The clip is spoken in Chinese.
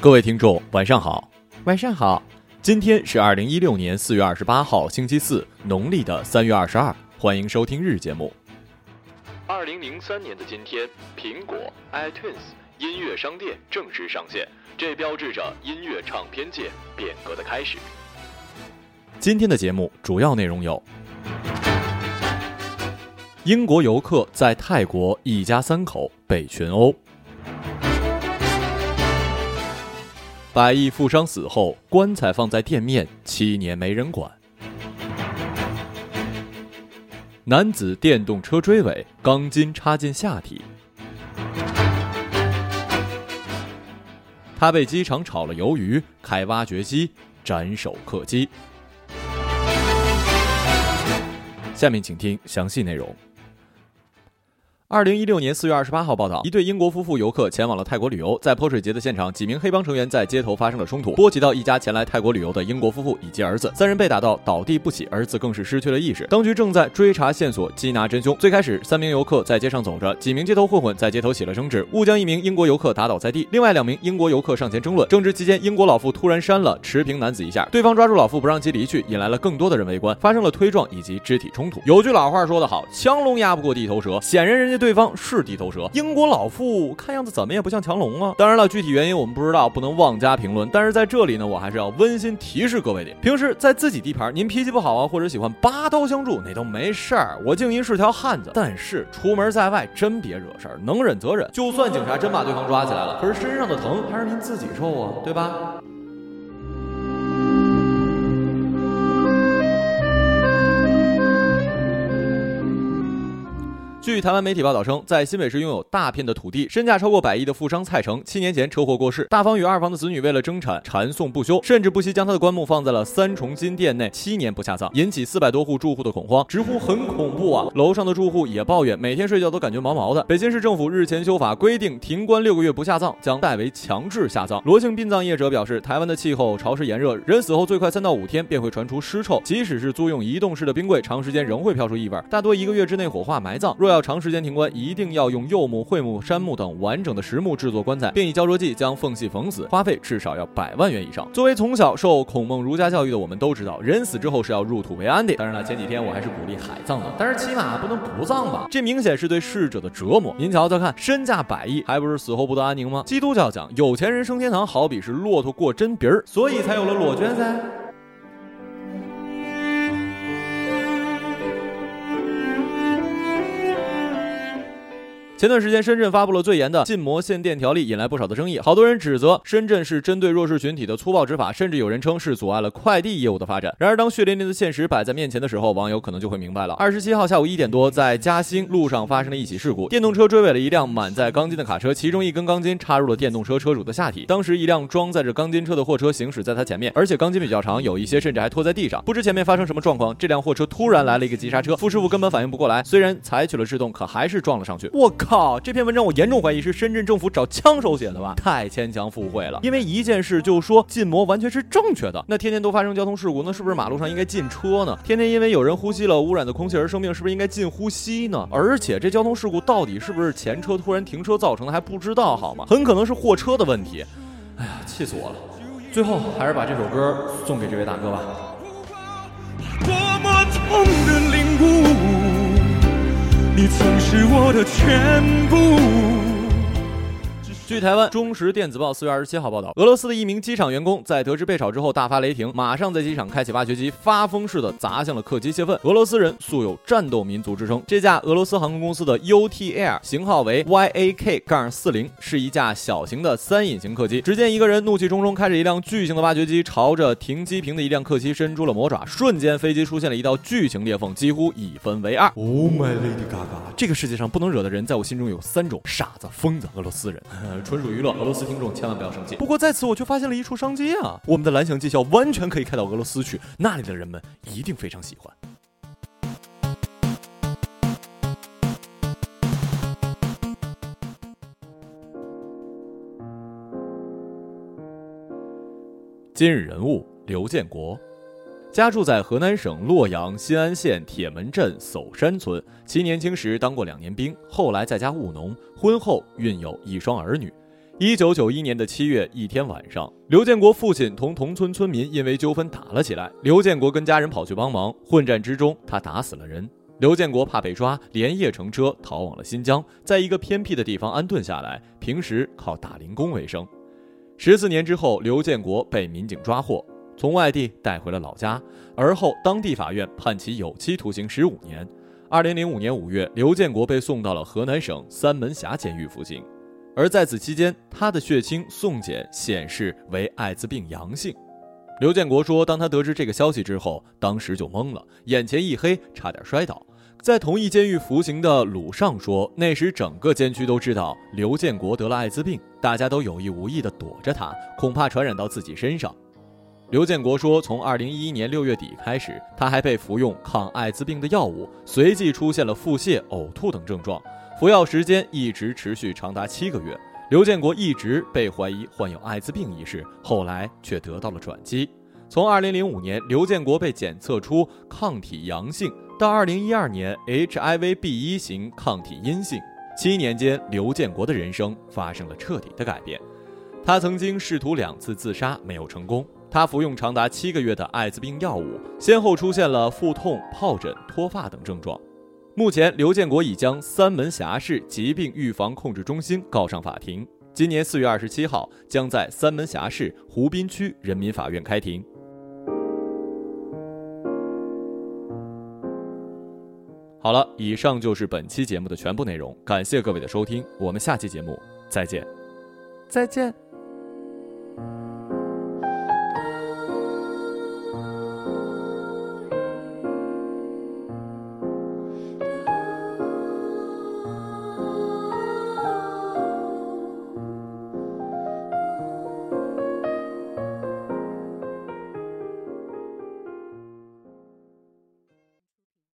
各位听众，晚上好，晚上好。今天是二零一六年四月二十八号，星期四，农历的三月二十二。欢迎收听日节目。二零零三年的今天，苹果 iTunes 音乐商店正式上线，这标志着音乐唱片界变革的开始。今天的节目主要内容有：英国游客在泰国一家三口被群殴。百亿富商死后，棺材放在店面七年没人管。男子电动车追尾，钢筋插进下体。他被机场炒了鱿鱼，开挖掘机斩首客机。下面请听详细内容。二零一六年四月二十八号报道，一对英国夫妇游客前往了泰国旅游，在泼水节的现场，几名黑帮成员在街头发生了冲突，波及到一家前来泰国旅游的英国夫妇以及儿子，三人被打到倒地不起，儿子更是失去了意识。当局正在追查线索，缉拿真凶。最开始，三名游客在街上走着，几名街头混混在街头起了争执，误将一名英国游客打倒在地，另外两名英国游客上前争论。争执期间，英国老妇突然扇了持平男子一下，对方抓住老妇不让其离去，引来了更多的人围观，发生了推撞以及肢体冲突。有句老话说得好，强龙压不过地头蛇，显然人家对方是地。头蛇，英国老妇看样子怎么也不像强龙啊！当然了，具体原因我们不知道，不能妄加评论。但是在这里呢，我还是要温馨提示各位的：平时在自己地盘，您脾气不好啊，或者喜欢拔刀相助，那都没事儿。我静音是条汉子，但是出门在外真别惹事儿，能忍则忍。就算警察真把对方抓起来了，可是身上的疼还是您自己受啊，对吧？据台湾媒体报道称，在新北市拥有大片的土地、身价超过百亿的富商蔡成，七年前车祸过世。大房与二房的子女为了争产，缠讼不休，甚至不惜将他的棺木放在了三重金殿内，七年不下葬，引起四百多户住户的恐慌，直呼很恐怖啊！楼上的住户也抱怨，每天睡觉都感觉毛毛的。北京市政府日前修法规定，停棺六个月不下葬将代为强制下葬。罗姓殡葬业者表示，台湾的气候潮湿炎热，人死后最快三到五天便会传出尸臭，即使是租用移动式的冰柜，长时间仍会飘出异味，大多一个月之内火化埋葬。若要长时间停棺一定要用柚木、桧木、杉木等完整的实木制作棺材，并以胶着剂将缝隙缝死，花费至少要百万元以上。作为从小受孔孟儒家教育的我们都知道，人死之后是要入土为安的。当然了，前几天我还是鼓励海葬的，但是起码不能不葬吧？这明显是对逝者的折磨。您瞧瞧看，身价百亿，还不是死后不得安宁吗？基督教讲有钱人升天堂，好比是骆驼过针鼻儿，所以才有了裸捐噻。前段时间，深圳发布了最严的禁摩限电条例，引来不少的争议。好多人指责深圳是针对弱势群体的粗暴执法，甚至有人称是阻碍了快递业务的发展。然而，当血淋淋的现实摆在面前的时候，网友可能就会明白了。二十七号下午一点多，在嘉兴路上发生了一起事故，电动车追尾了一辆满载钢筋的卡车，其中一根钢筋插入了电动车车主的下体。当时，一辆装载着钢筋车的货车行驶在他前面，而且钢筋比较长，有一些甚至还拖在地上。不知前面发生什么状况，这辆货车突然来了一个急刹车，傅师傅根本反应不过来，虽然采取了制动，可还是撞了上去。我靠！这篇文章。我严重怀疑是深圳政府找枪手写的吧，太牵强附会了。因为一件事就说禁摩完全是正确的，那天天都发生交通事故，那是不是马路上应该禁车呢？天天因为有人呼吸了污染的空气而生病，是不是应该禁呼吸呢？而且这交通事故到底是不是前车突然停车造成的还不知道好吗？很可能是货车的问题。哎呀，气死我了！最后还是把这首歌送给这位大哥吧。多么痛的曾是我的全部。据台湾中时电子报四月二十七号报道，俄罗斯的一名机场员工在得知被炒之后大发雷霆，马上在机场开启挖掘机，发疯似的砸向了客机泄愤。俄罗斯人素有战斗民族之称，这架俄罗斯航空公司的 UT Air 型号为 YAK 杠40，是一架小型的三引擎客机。只见一个人怒气冲冲开着一辆巨型的挖掘机，朝着停机坪的一辆客机伸出了魔爪，瞬间飞机出现了一道巨型裂缝，几乎一分为二。Oh my lady Gaga！这个世界上不能惹的人，在我心中有三种：傻子、疯子、俄罗斯人。纯属娱乐，俄罗斯听众千万不要生气。不过在此我却发现了一处商机啊！我们的蓝翔技校完全可以开到俄罗斯去，那里的人们一定非常喜欢。今日人物：刘建国。家住在河南省洛阳新安县铁门镇叟山村。其年轻时当过两年兵，后来在家务农。婚后育有一双儿女。一九九一年的七月一天晚上，刘建国父亲同同村村民因为纠纷打了起来。刘建国跟家人跑去帮忙，混战之中他打死了人。刘建国怕被抓，连夜乘车逃往了新疆，在一个偏僻的地方安顿下来，平时靠打零工为生。十四年之后，刘建国被民警抓获。从外地带回了老家，而后当地法院判其有期徒刑十五年。二零零五年五月，刘建国被送到了河南省三门峡监狱服刑，而在此期间，他的血清送检显示为艾滋病阳性。刘建国说，当他得知这个消息之后，当时就懵了，眼前一黑，差点摔倒。在同一监狱服刑的鲁尚说，那时整个监区都知道刘建国得了艾滋病，大家都有意无意地躲着他，恐怕传染到自己身上。刘建国说：“从二零一一年六月底开始，他还被服用抗艾滋病的药物，随即出现了腹泻、呕吐等症状，服药时间一直持续长达七个月。刘建国一直被怀疑患有艾滋病一事，后来却得到了转机。从二零零五年刘建国被检测出抗体阳性，到二零一二年 HIV B 一型抗体阴性，七年间，刘建国的人生发生了彻底的改变。他曾经试图两次自杀，没有成功。”他服用长达七个月的艾滋病药物，先后出现了腹痛、疱疹、脱发等症状。目前，刘建国已将三门峡市疾病预防控制中心告上法庭。今年四月二十七号，将在三门峡市湖滨区人民法院开庭。好了，以上就是本期节目的全部内容，感谢各位的收听，我们下期节目再见，再见。